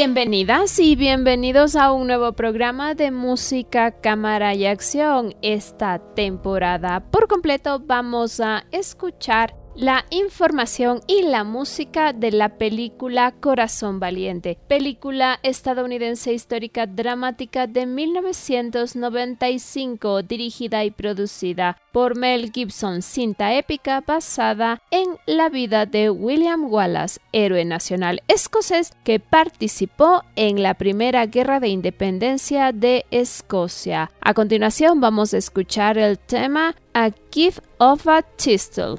Bienvenidas y bienvenidos a un nuevo programa de música, cámara y acción. Esta temporada por completo vamos a escuchar la información y la música de la película Corazón Valiente, película estadounidense histórica dramática de 1995 dirigida y producida por Mel Gibson, cinta épica basada en la vida de William Wallace, héroe nacional escocés que participó en la Primera Guerra de Independencia de Escocia. A continuación vamos a escuchar el tema A Gift of a Chisel.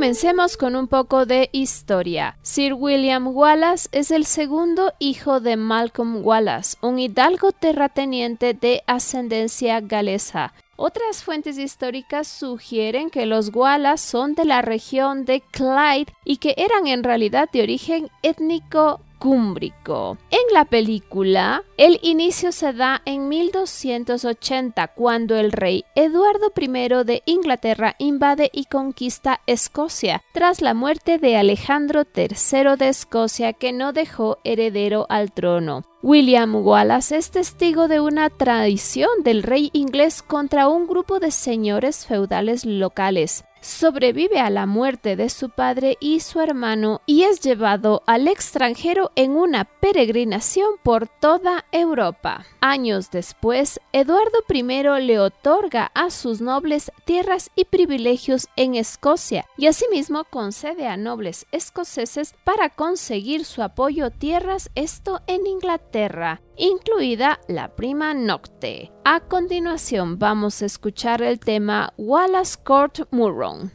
Comencemos con un poco de historia. Sir William Wallace es el segundo hijo de Malcolm Wallace, un hidalgo terrateniente de ascendencia galesa. Otras fuentes históricas sugieren que los Wallace son de la región de Clyde y que eran en realidad de origen étnico En la película, el inicio se da en 1280, cuando el rey Eduardo I de Inglaterra invade y conquista Escocia, tras la muerte de Alejandro III de Escocia, que no dejó heredero al trono. William Wallace es testigo de una tradición del rey inglés contra un grupo de señores feudales locales sobrevive a la muerte de su padre y su hermano y es llevado al extranjero en una peregrinación por toda Europa. Años después, Eduardo I le otorga a sus nobles tierras y privilegios en Escocia y asimismo concede a nobles escoceses para conseguir su apoyo tierras, esto en Inglaterra incluida la prima nocte. A continuación vamos a escuchar el tema Wallace Court Murron.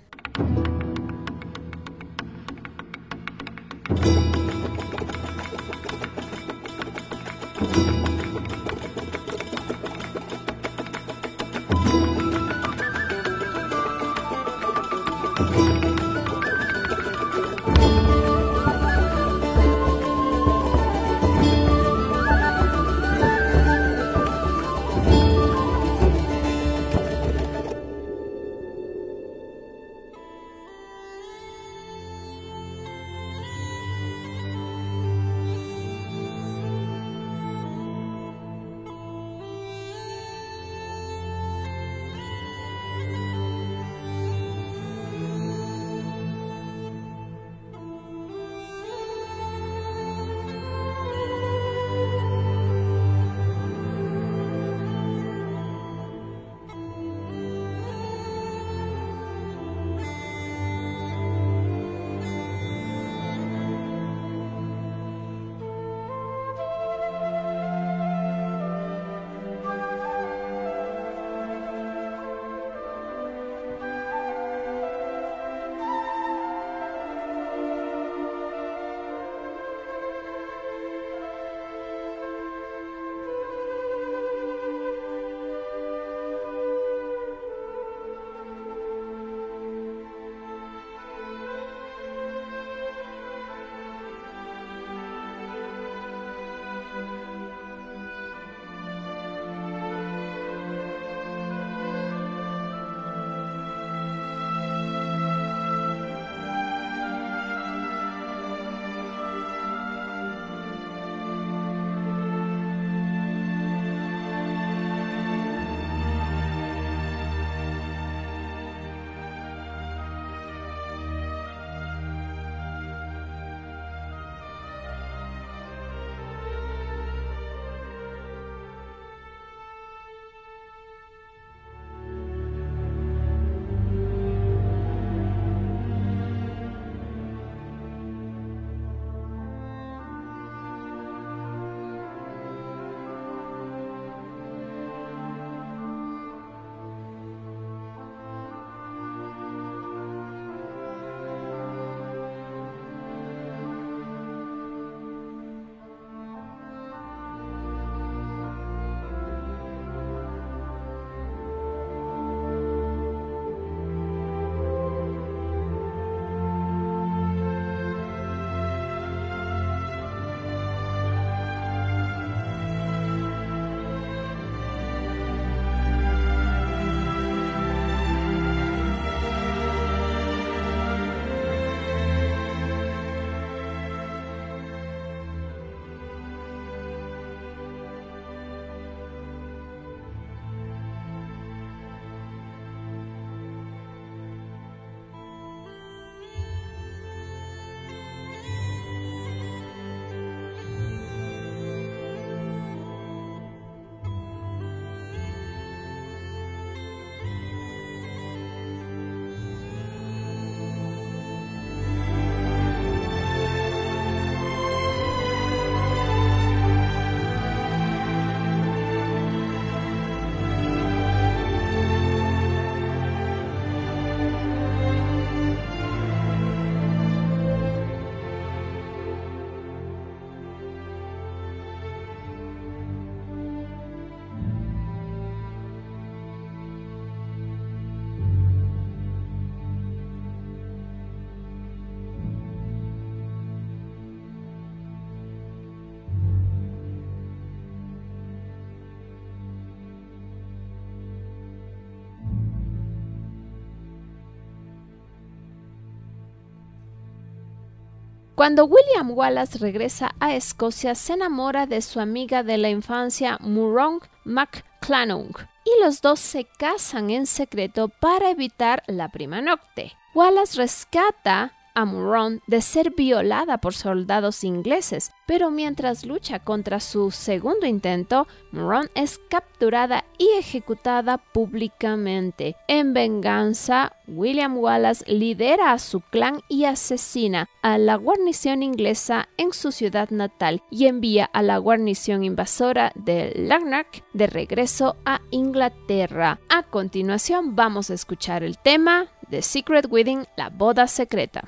Cuando William Wallace regresa a Escocia, se enamora de su amiga de la infancia Murong MacClanung y los dos se casan en secreto para evitar la prima nocte. Wallace rescata a Muron de ser violada por soldados ingleses, pero mientras lucha contra su segundo intento, Muron es capturada y ejecutada públicamente. En venganza, William Wallace lidera a su clan y asesina a la guarnición inglesa en su ciudad natal y envía a la guarnición invasora de Lanark de regreso a Inglaterra. A continuación vamos a escuchar el tema The Secret Wedding, la boda secreta.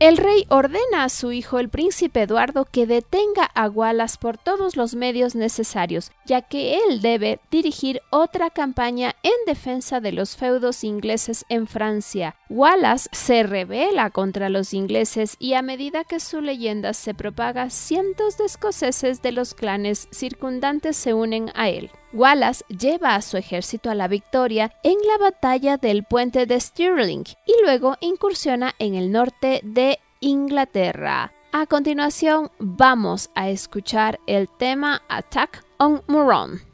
El rey ordena a su hijo el príncipe Eduardo que detenga a Wallace por todos los medios necesarios, ya que él debe dirigir otra campaña en defensa de los feudos ingleses en Francia. Wallace se revela contra los ingleses y a medida que su leyenda se propaga, cientos de escoceses de los clanes circundantes se unen a él. Wallace lleva a su ejército a la victoria en la batalla del puente de Stirling y luego incursiona en el norte de Inglaterra. A continuación vamos a escuchar el tema Attack on Moron.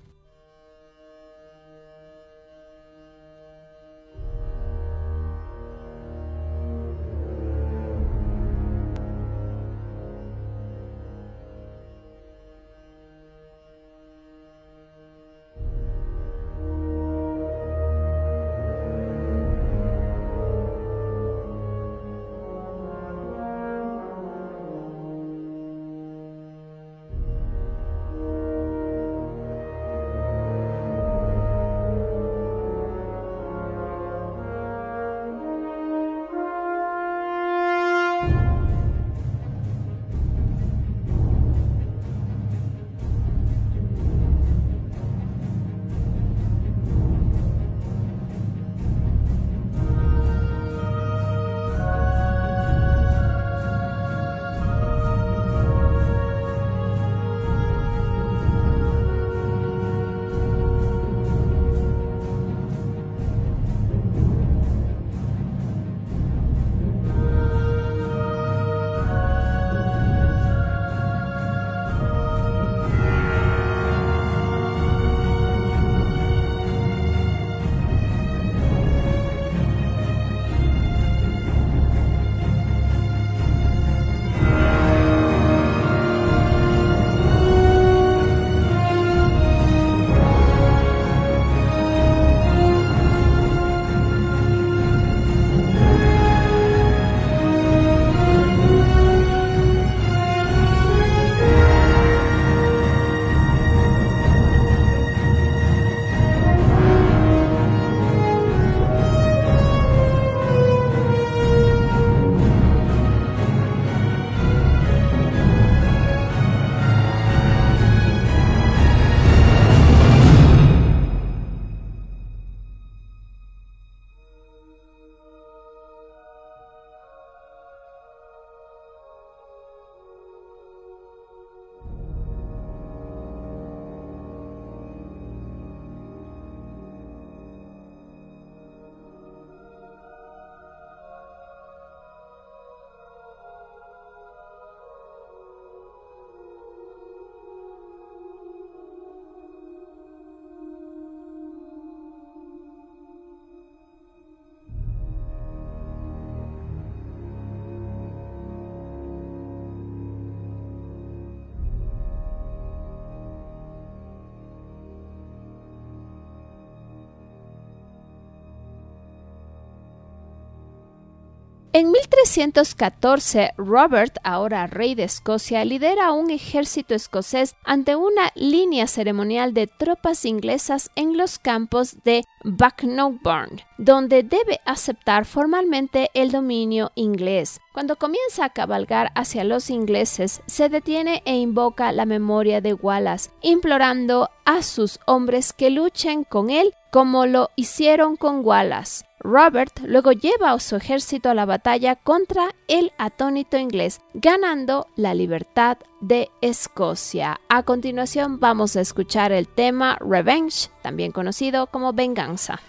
En 1314, Robert, ahora rey de Escocia, lidera un ejército escocés ante una línea ceremonial de tropas inglesas en los campos de Bucknockburn, donde debe aceptar formalmente el dominio inglés. Cuando comienza a cabalgar hacia los ingleses, se detiene e invoca la memoria de Wallace, implorando a sus hombres que luchen con él como lo hicieron con Wallace. Robert luego lleva a su ejército a la batalla contra el atónito inglés, ganando la libertad de Escocia. A continuación vamos a escuchar el tema Revenge, también conocido como Venganza.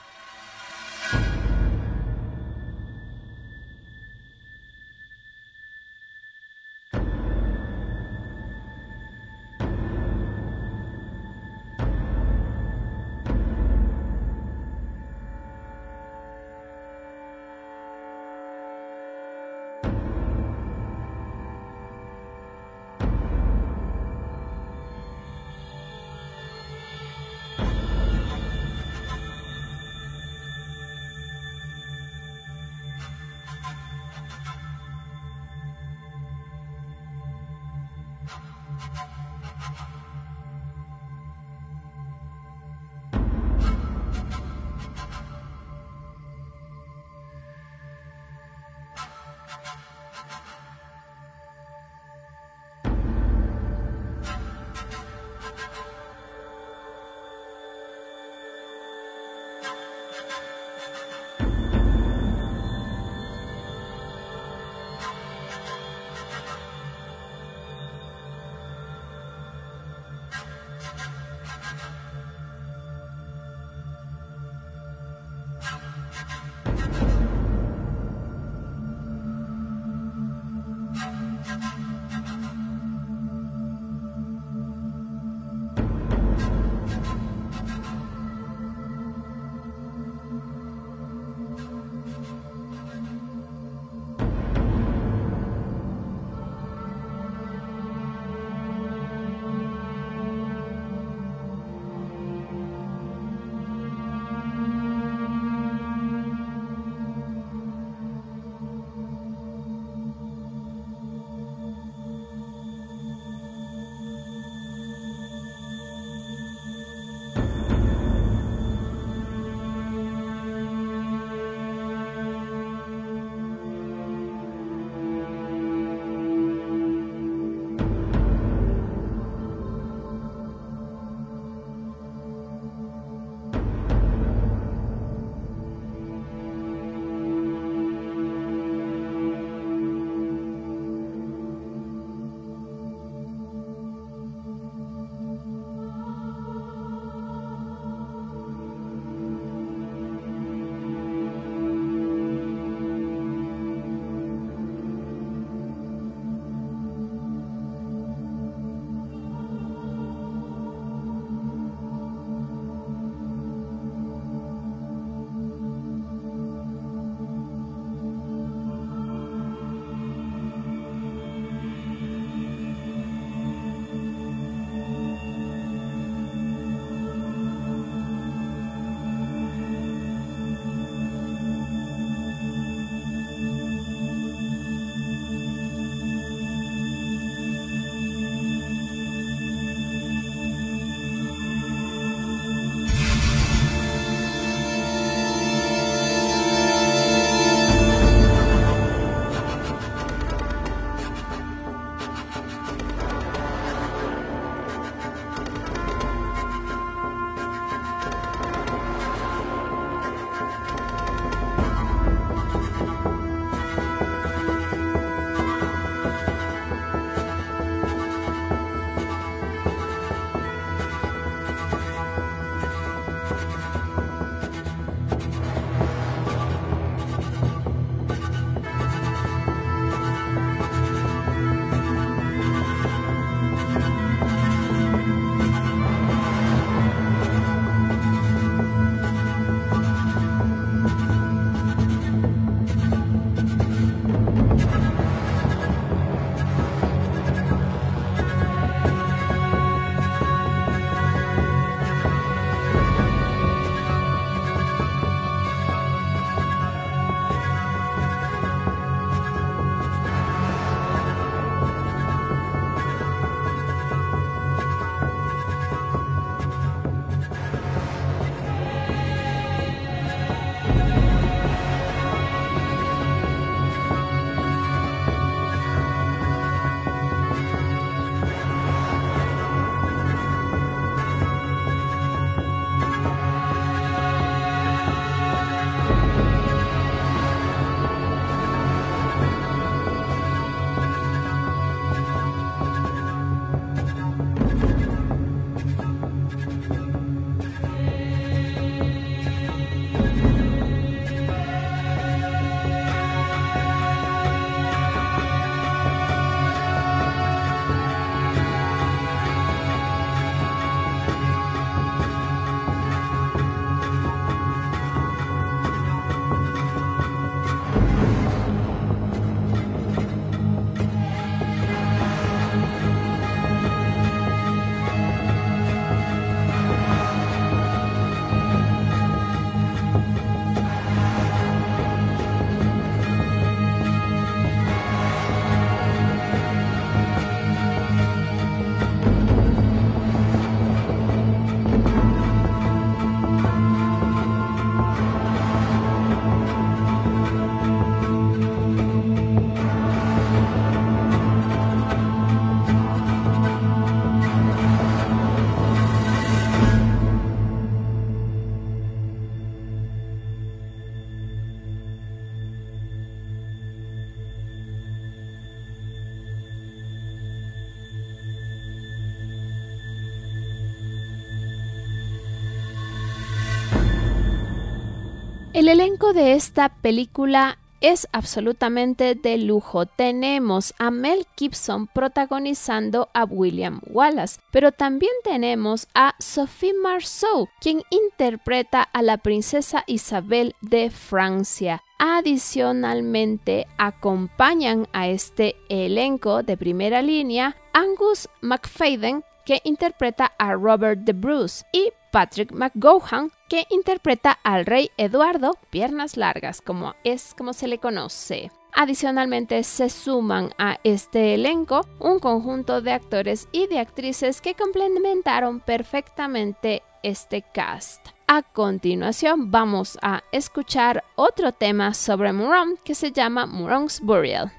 El elenco de esta película es absolutamente de lujo. Tenemos a Mel Gibson protagonizando a William Wallace, pero también tenemos a Sophie Marceau, quien interpreta a la princesa Isabel de Francia. Adicionalmente, acompañan a este elenco de primera línea Angus McFadden, que interpreta a Robert de Bruce, y Patrick McGowan, que interpreta al rey Eduardo Piernas Largas, como es como se le conoce. Adicionalmente se suman a este elenco un conjunto de actores y de actrices que complementaron perfectamente este cast. A continuación vamos a escuchar otro tema sobre Muron que se llama Muron's Burial.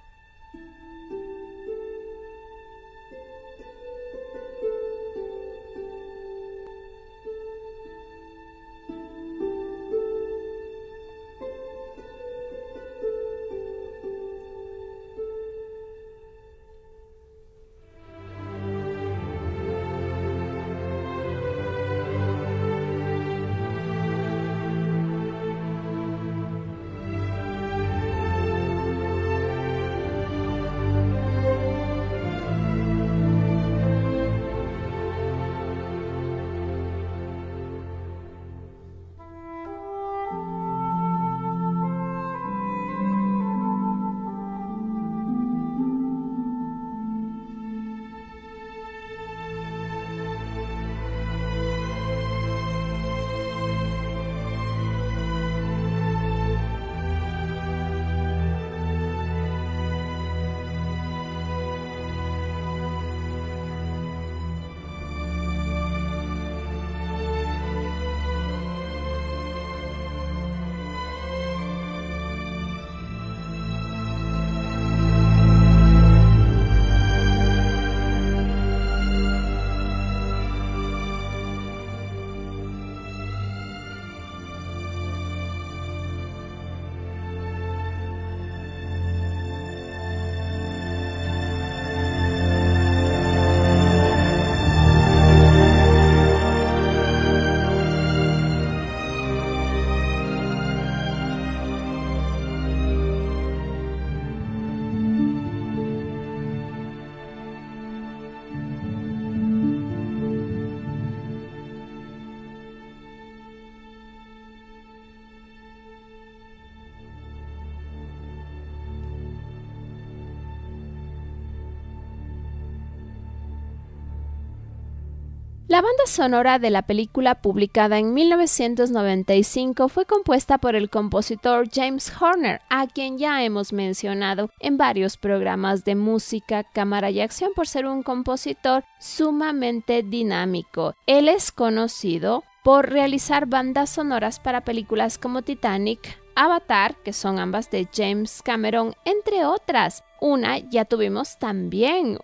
La banda sonora de la película publicada en 1995 fue compuesta por el compositor James Horner, a quien ya hemos mencionado en varios programas de música, cámara y acción por ser un compositor sumamente dinámico. Él es conocido por realizar bandas sonoras para películas como Titanic, Avatar, que son ambas de James Cameron, entre otras. Una ya tuvimos también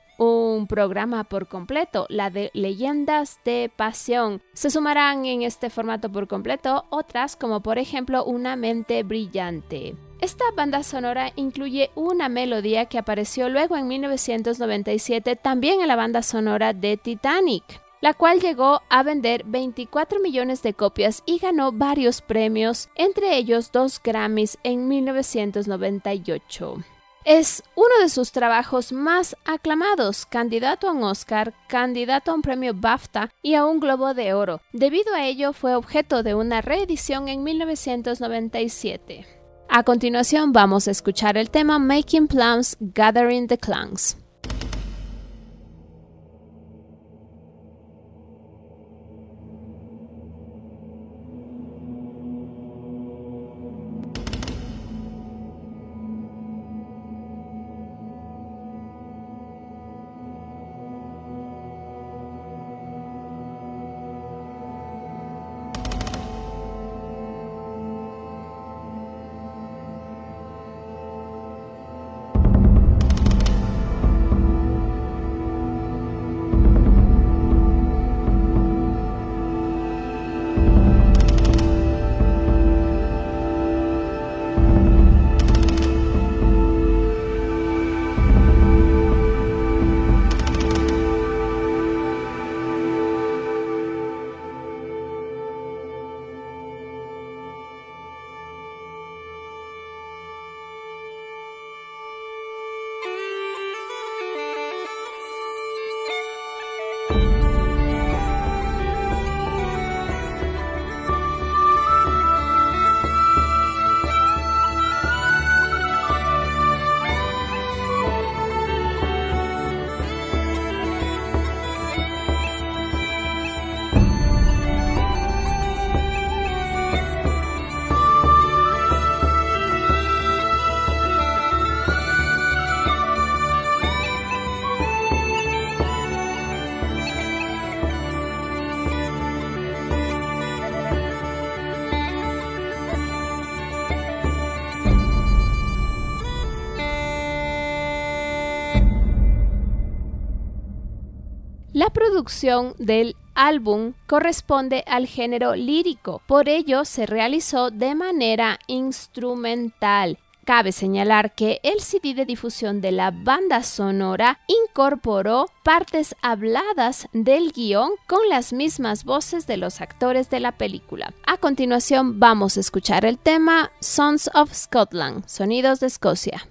un programa por completo, la de Leyendas de Pasión. Se sumarán en este formato por completo otras como por ejemplo Una mente brillante. Esta banda sonora incluye una melodía que apareció luego en 1997 también en la banda sonora de Titanic la cual llegó a vender 24 millones de copias y ganó varios premios, entre ellos dos Grammys en 1998. Es uno de sus trabajos más aclamados, candidato a un Oscar, candidato a un premio BAFTA y a un Globo de Oro. Debido a ello fue objeto de una reedición en 1997. A continuación vamos a escuchar el tema Making Plans, Gathering the Clans. La producción del álbum corresponde al género lírico, por ello se realizó de manera instrumental. Cabe señalar que el CD de difusión de la banda sonora incorporó partes habladas del guion con las mismas voces de los actores de la película. A continuación vamos a escuchar el tema Sons of Scotland, Sonidos de Escocia.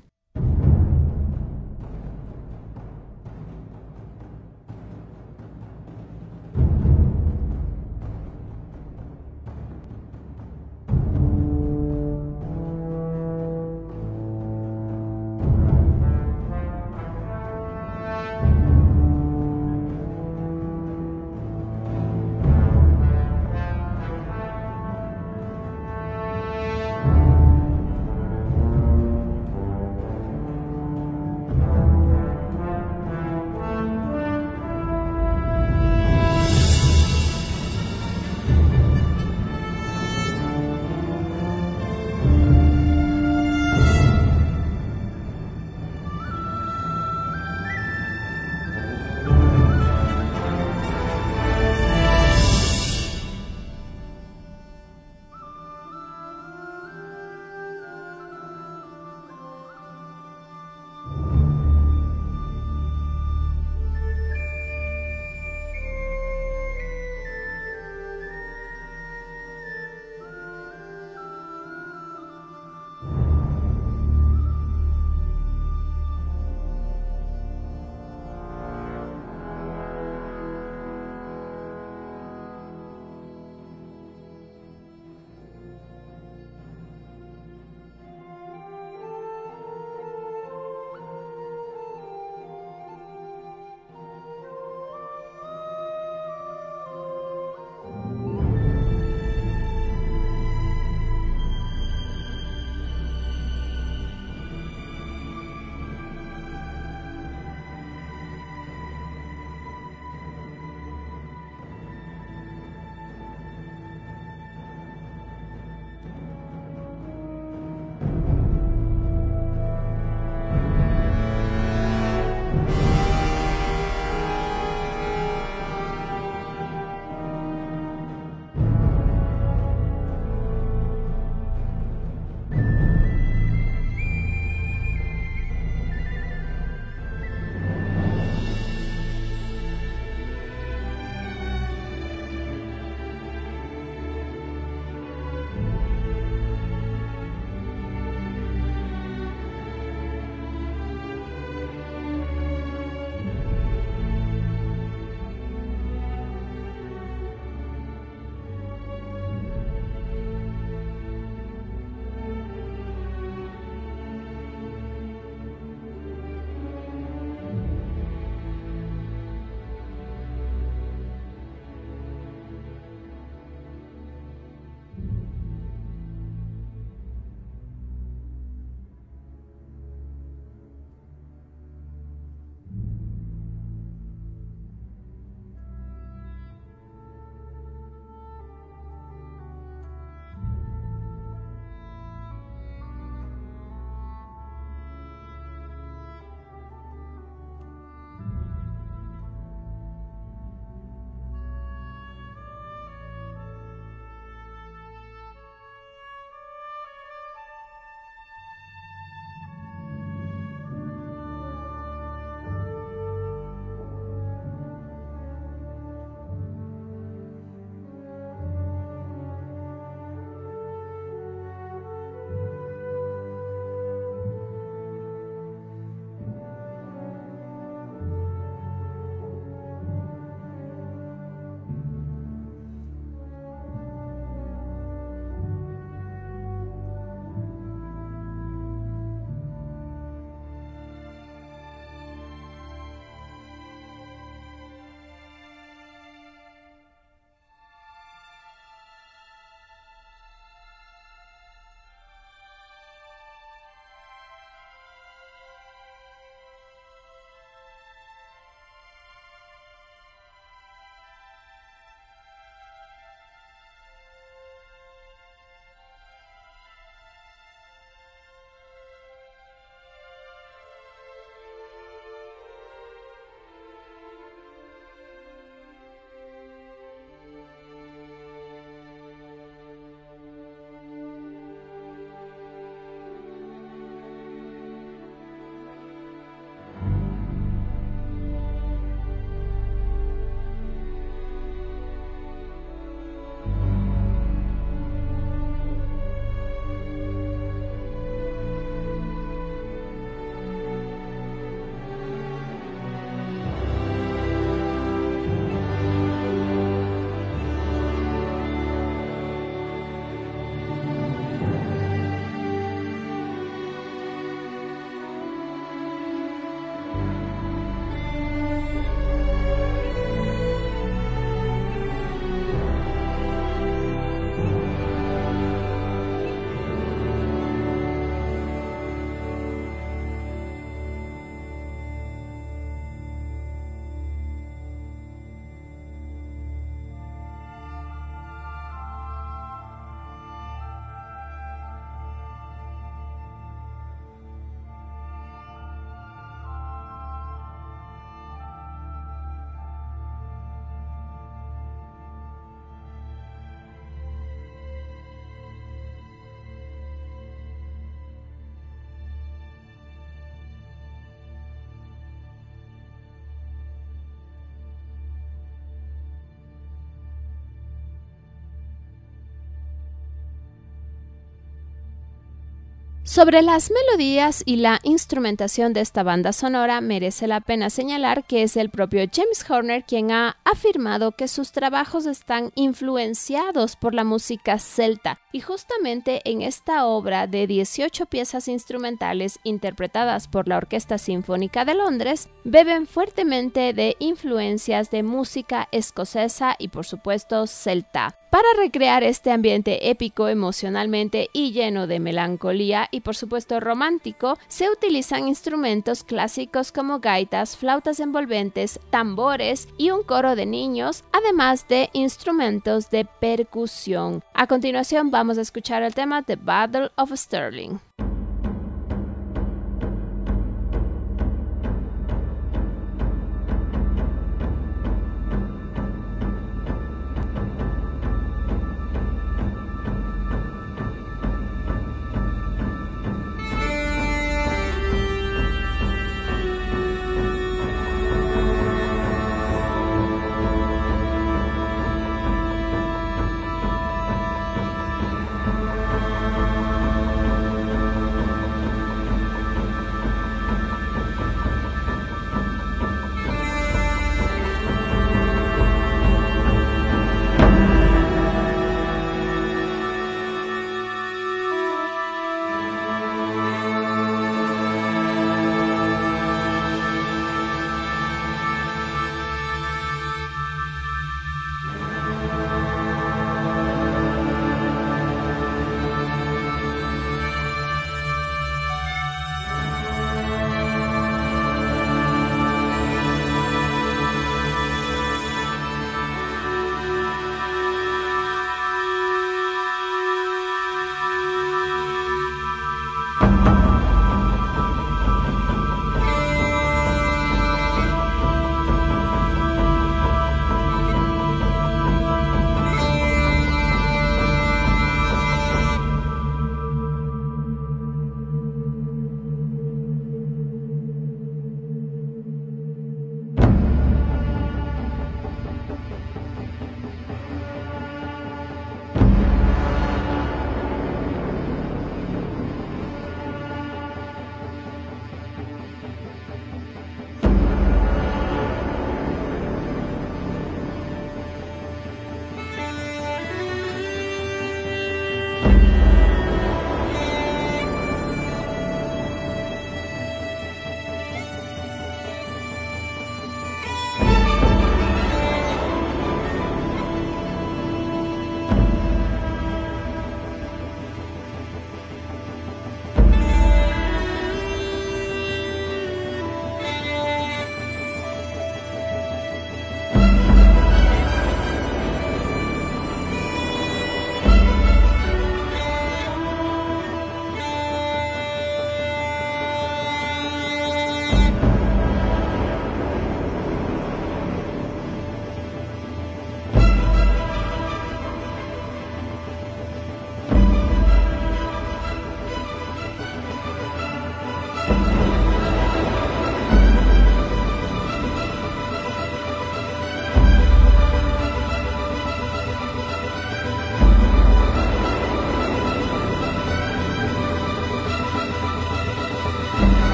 Sobre las melodías y la instrumentación de esta banda sonora merece la pena señalar que es el propio James Horner quien ha afirmado que sus trabajos están influenciados por la música celta y justamente en esta obra de 18 piezas instrumentales interpretadas por la Orquesta Sinfónica de Londres beben fuertemente de influencias de música escocesa y por supuesto celta. Para recrear este ambiente épico emocionalmente y lleno de melancolía y por supuesto romántico, se utilizan instrumentos clásicos como gaitas, flautas envolventes, tambores y un coro de niños, además de instrumentos de percusión. A continuación vamos a escuchar el tema The Battle of Stirling.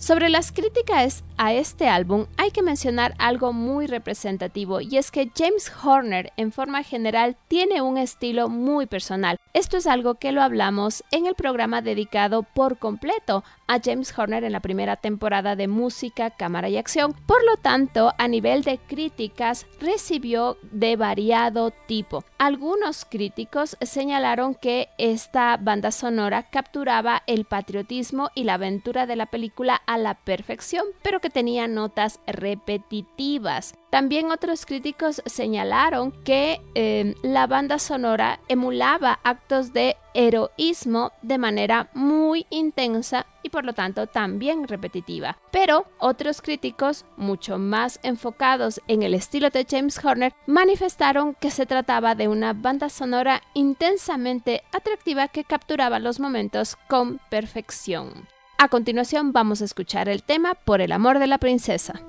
Sobre las críticas a este álbum hay que mencionar algo muy representativo y es que James Horner en forma general tiene un estilo muy personal. Esto es algo que lo hablamos en el programa dedicado por completo a James Horner en la primera temporada de Música, Cámara y Acción. Por lo tanto, a nivel de críticas recibió de variado tipo. Algunos críticos señalaron que esta banda sonora capturaba el patriotismo y la aventura de la película a la perfección, pero que tenía notas repetitivas. También otros críticos señalaron que eh, la banda sonora emulaba actos de heroísmo de manera muy intensa y por lo tanto también repetitiva. Pero otros críticos, mucho más enfocados en el estilo de James Horner, manifestaron que se trataba de una banda sonora intensamente atractiva que capturaba los momentos con perfección. A continuación vamos a escuchar el tema Por el amor de la princesa.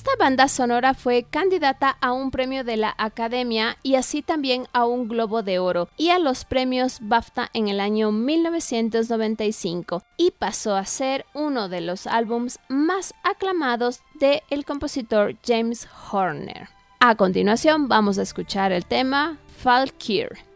Esta banda sonora fue candidata a un premio de la Academia y así también a un Globo de Oro y a los premios BAFTA en el año 1995 y pasó a ser uno de los álbums más aclamados del el compositor James Horner. A continuación vamos a escuchar el tema Falkir.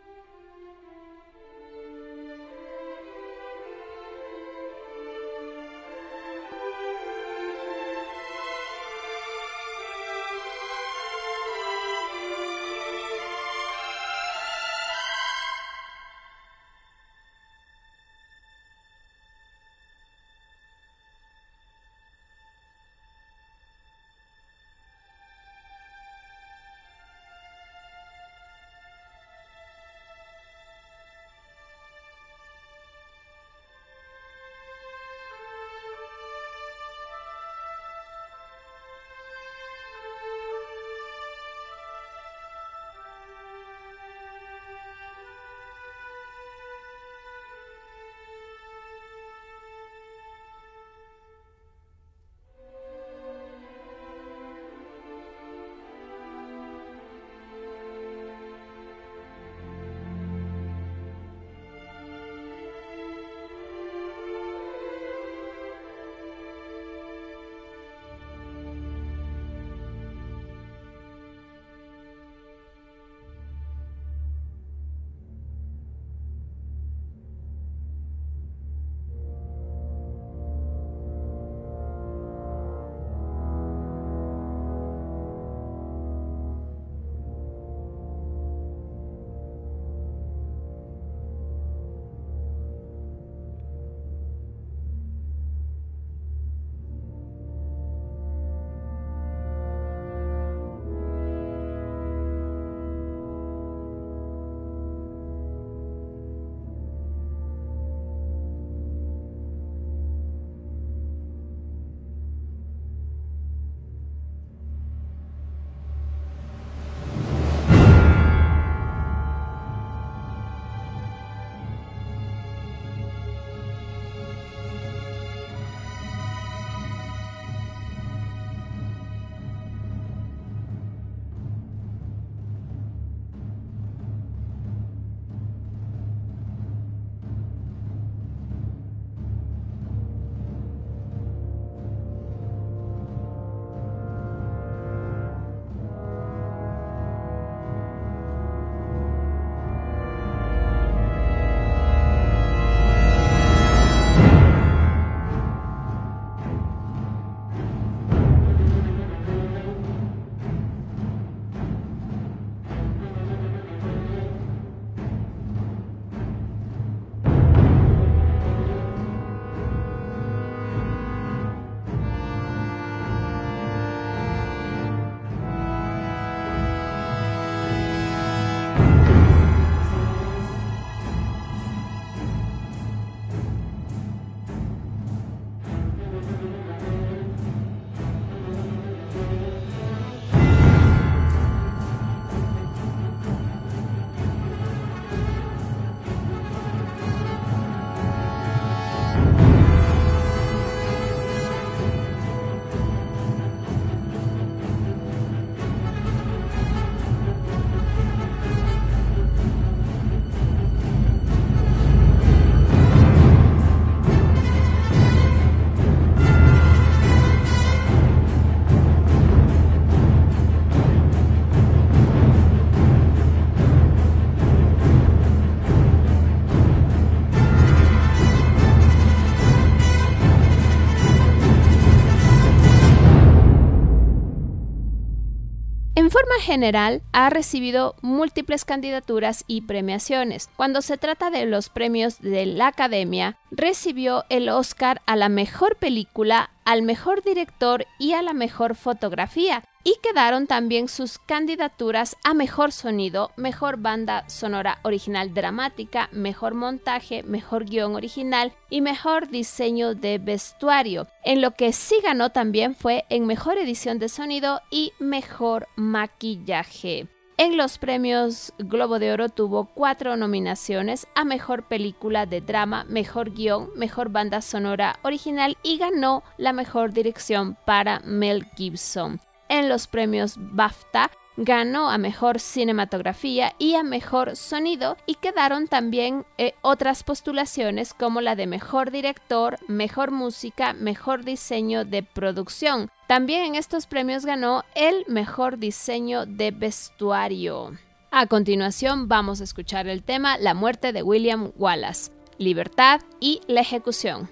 General, ha recibido múltiples candidaturas y premiaciones. Cuando se trata de los premios de la Academia, recibió el Oscar a la mejor película, al mejor director y a la mejor fotografía, y quedaron también sus candidaturas a mejor sonido, mejor banda sonora original dramática, mejor montaje, mejor guion original y mejor diseño de vestuario. En lo que sí ganó también fue en mejor edición de sonido y mejor maquillaje. En los premios Globo de Oro tuvo cuatro nominaciones a Mejor Película de Drama, Mejor Guión, Mejor Banda Sonora Original y ganó la Mejor Dirección para Mel Gibson. En los premios BAFTA ganó a mejor cinematografía y a mejor sonido y quedaron también eh, otras postulaciones como la de mejor director, mejor música, mejor diseño de producción. También en estos premios ganó el mejor diseño de vestuario. A continuación vamos a escuchar el tema La muerte de William Wallace, libertad y la ejecución.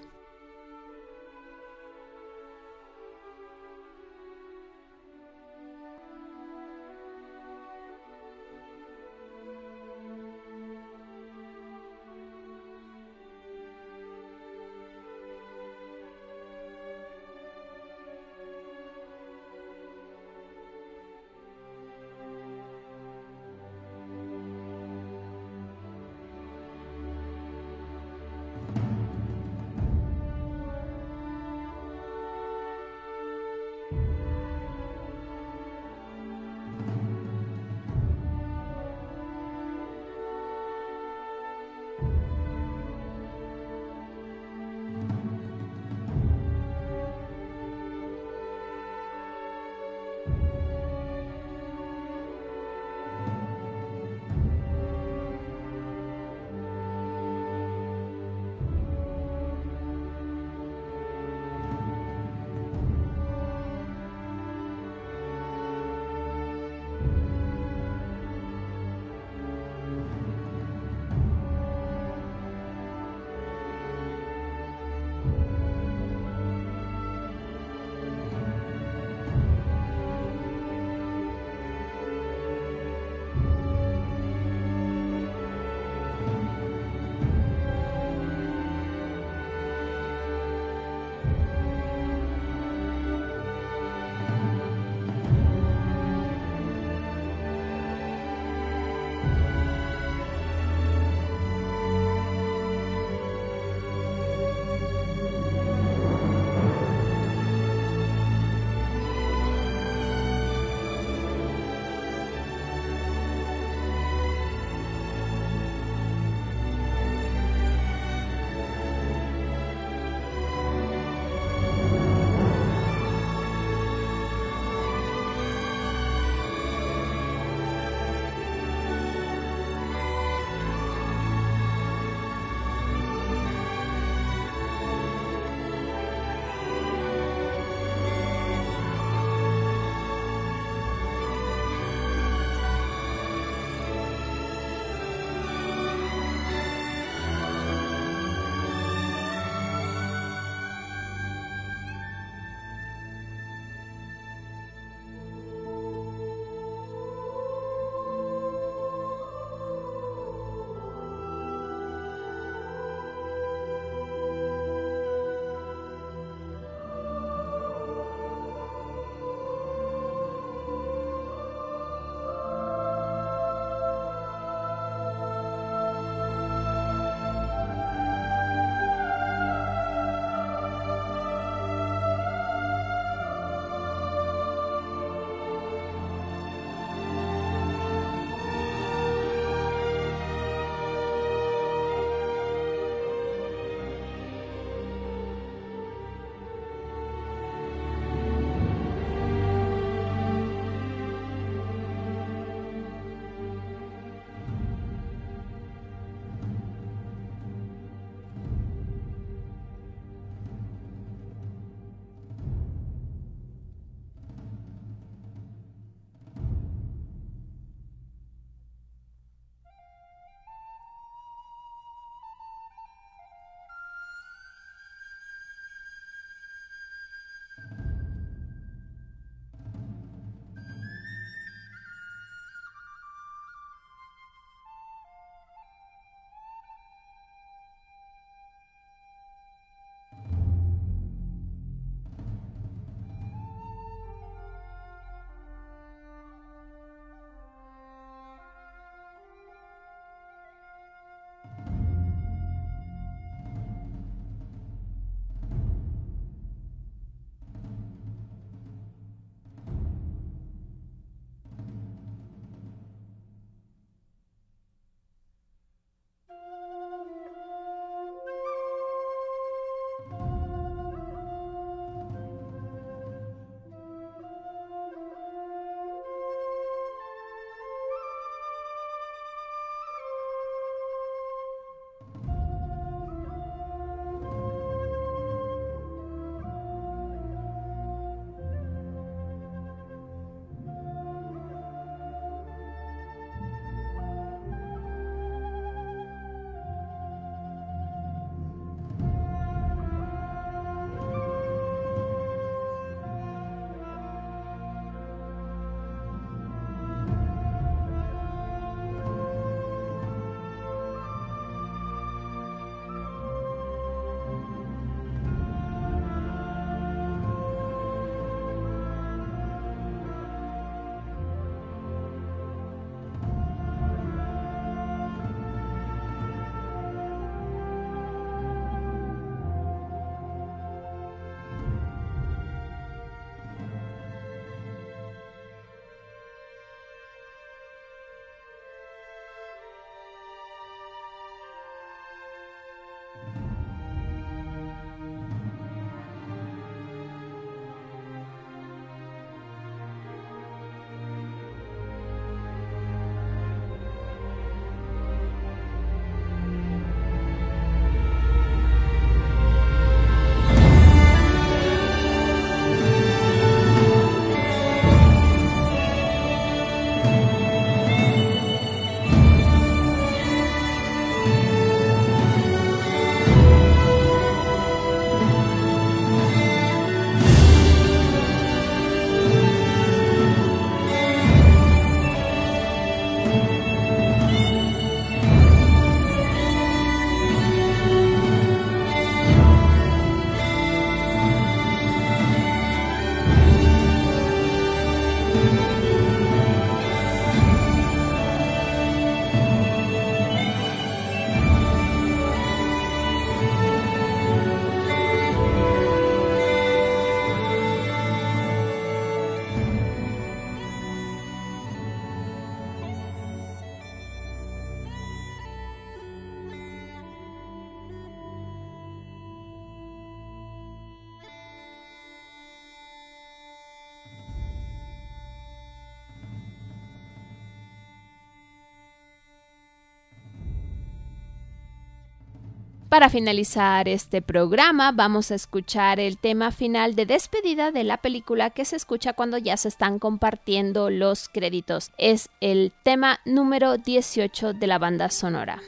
Para finalizar este programa vamos a escuchar el tema final de despedida de la película que se escucha cuando ya se están compartiendo los créditos. Es el tema número 18 de la banda sonora.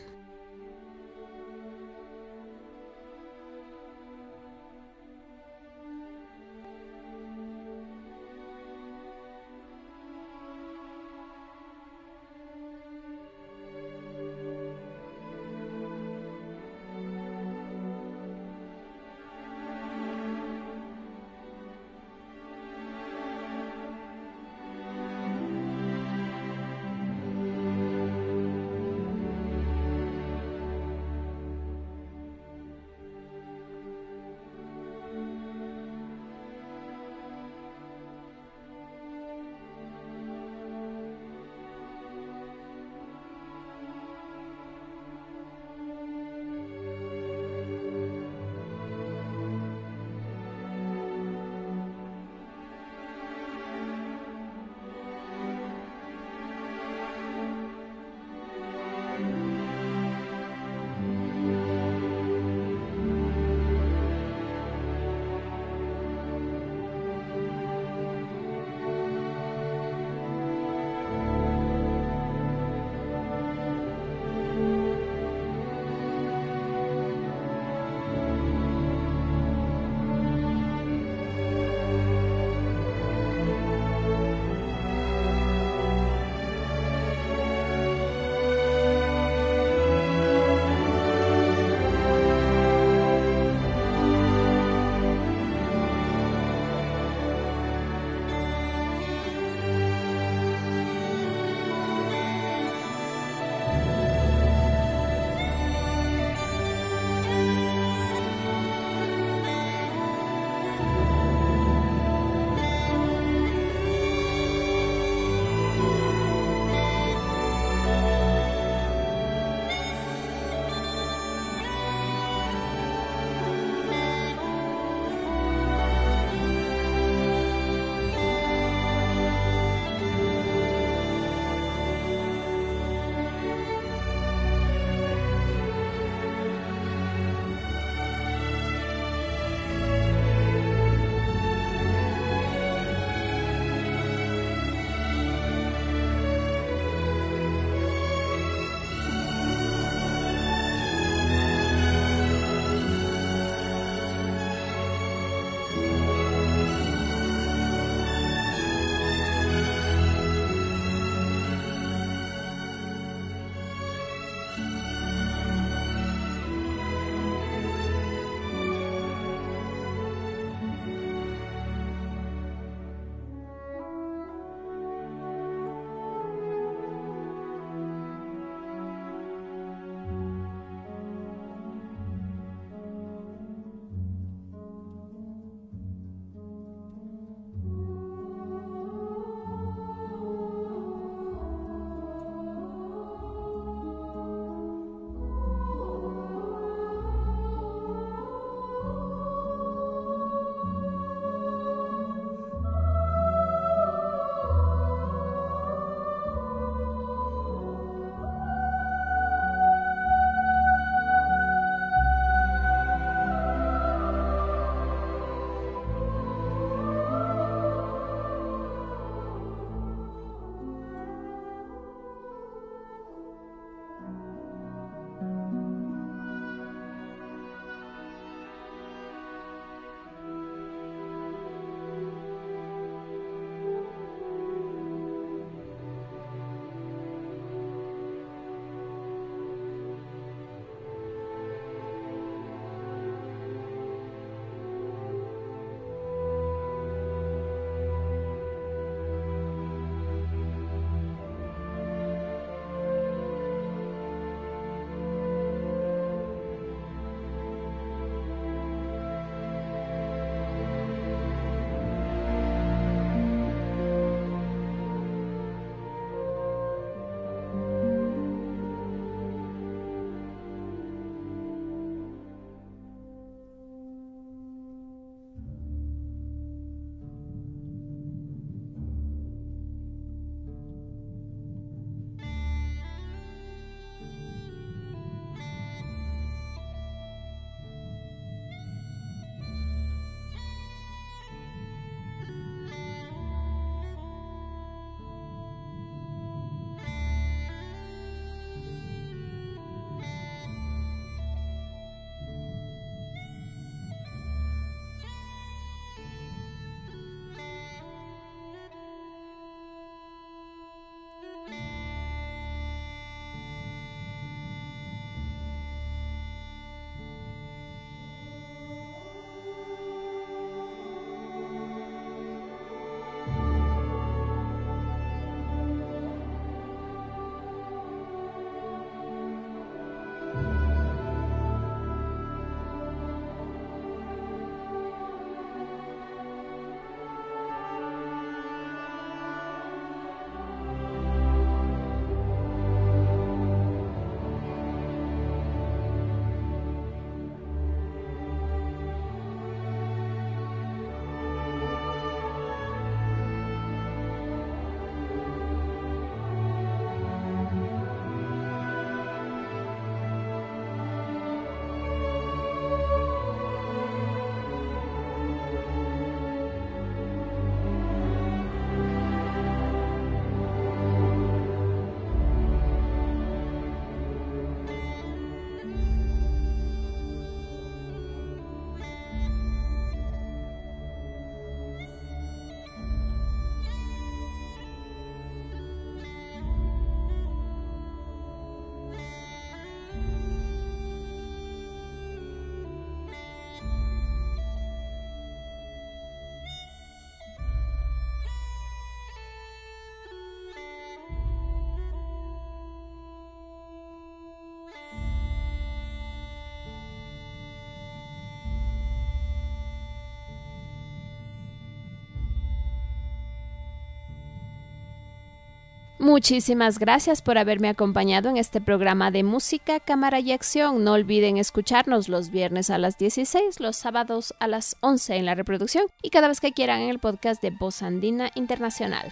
Muchísimas gracias por haberme acompañado en este programa de música, cámara y acción. No olviden escucharnos los viernes a las 16, los sábados a las 11 en la reproducción y cada vez que quieran en el podcast de Voz Andina Internacional.